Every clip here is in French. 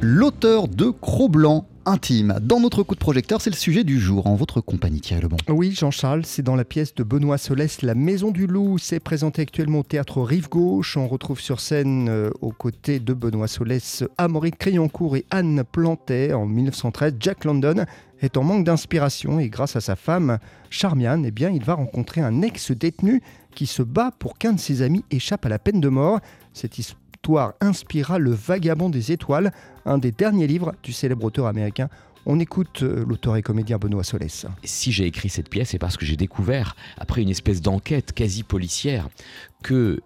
l'auteur de Cro-Blanc intime. Dans notre coup de projecteur, c'est le sujet du jour en votre compagnie, Thierry Lebon. Oui, Jean-Charles, c'est dans la pièce de Benoît Solès, La Maison du Loup. C'est présenté actuellement au théâtre Rive Gauche. On retrouve sur scène, euh, aux côtés de Benoît Solès, Amaury Crayoncourt et Anne Plantet en 1913. Jack London est en manque d'inspiration et grâce à sa femme, Charmian, eh bien, il va rencontrer un ex-détenu qui se bat pour qu'un de ses amis échappe à la peine de mort. Cette histoire inspira Le Vagabond des étoiles, un des derniers livres du célèbre auteur américain. On écoute euh, l'auteur et comédien Benoît Solès. Si j'ai écrit cette pièce, c'est parce que j'ai découvert, après une espèce d'enquête quasi policière, que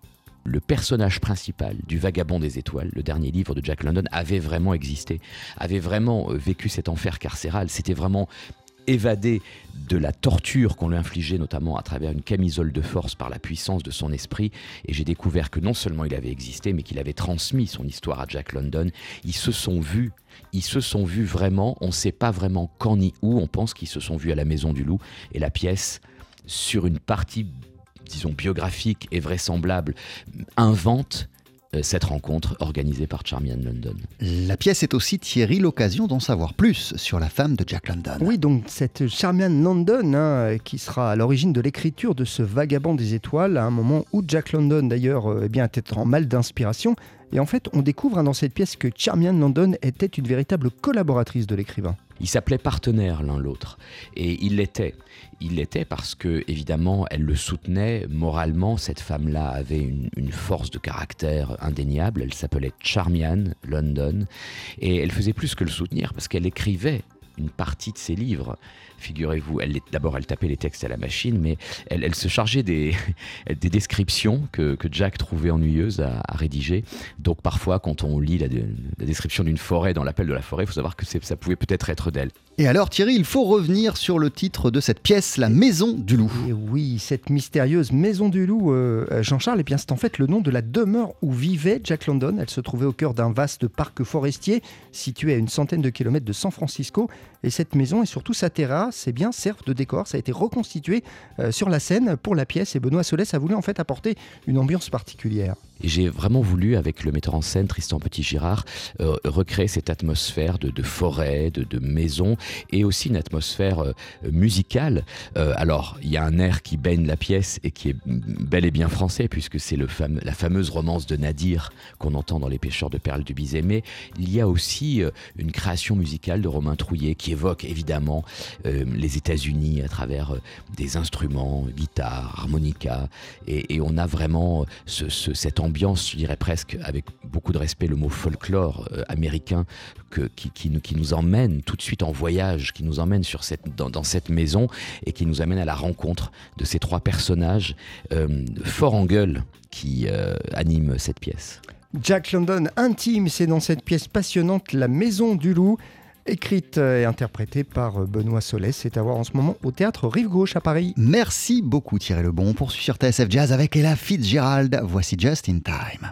le personnage principal du Vagabond des étoiles, le dernier livre de Jack London, avait vraiment existé, avait vraiment euh, vécu cet enfer carcéral. C'était vraiment évadé de la torture qu'on lui infligeait notamment à travers une camisole de force par la puissance de son esprit. Et j'ai découvert que non seulement il avait existé mais qu'il avait transmis son histoire à Jack London. Ils se sont vus. Ils se sont vus vraiment. On ne sait pas vraiment quand ni où. On pense qu'ils se sont vus à la maison du loup. Et la pièce sur une partie disons biographique et vraisemblable invente cette rencontre organisée par Charmian London. La pièce est aussi Thierry l'occasion d'en savoir plus sur la femme de Jack London. Oui, donc cette Charmian London hein, qui sera à l'origine de l'écriture de ce Vagabond des étoiles à un moment où Jack London d'ailleurs euh, eh bien était en mal d'inspiration et en fait on découvre hein, dans cette pièce que Charmian London était une véritable collaboratrice de l'écrivain. Ils s'appelaient partenaires l'un l'autre. Et il l'était. Il l'était parce que, évidemment, elle le soutenait moralement. Cette femme-là avait une, force de caractère indéniable. Elle s'appelait Charmian London. Et elle faisait plus que le soutenir parce qu'elle écrivait une partie de ses livres. Figurez-vous, elle, d'abord elle tapait les textes à la machine, mais elle, elle se chargeait des, des descriptions que, que, Jack trouvait ennuyeuses à, à, rédiger. Donc parfois, quand on lit la, la description d'une forêt dans l'appel de la forêt, il faut savoir que ça pouvait peut-être être d'elle. Et alors Thierry, il faut revenir sur le titre de cette pièce, La Maison du Loup. Et oui, cette mystérieuse Maison du Loup, euh, Jean-Charles, eh bien c'est en fait le nom de la demeure où vivait Jack London. Elle se trouvait au cœur d'un vaste parc forestier situé à une centaine de kilomètres de San Francisco. Et cette maison et surtout sa terrasse, bien servent de décor. Ça a été reconstitué euh, sur la scène pour la pièce et Benoît Solès a voulu en fait apporter une ambiance particulière. Et j'ai vraiment voulu, avec le metteur en scène Tristan Petit-Girard, euh, recréer cette atmosphère de, forêt, de, de, maison, et aussi une atmosphère euh, musicale. Euh, alors, il y a un air qui baigne la pièce et qui est bel et bien français, puisque c'est la fameuse romance de Nadir qu'on entend dans Les pêcheurs de perles du Bizet. Mais il y a aussi une création musicale de Romain Trouillet qui évoque évidemment les États-Unis à travers des instruments, guitare, harmonica, et, on a vraiment ce, ce, ambiance ambiance, je dirais presque avec beaucoup de respect le mot folklore euh, américain que, qui, nous, emmène tout de suite en voyage, qui nous emmène sur cette, dans, dans cette maison et qui nous amène à la rencontre de ces trois personnages euh, forts en gueule qui euh, animent cette pièce. Jack London intime, c'est dans cette pièce passionnante La Maison du Loup écrite et interprétée par Benoît Solès. C'est à voir en ce moment au théâtre Rive Gauche à Paris. Merci beaucoup Thierry Lebon. On poursuit sur TSF Jazz avec Ella Fitzgerald. Voici Just in Time.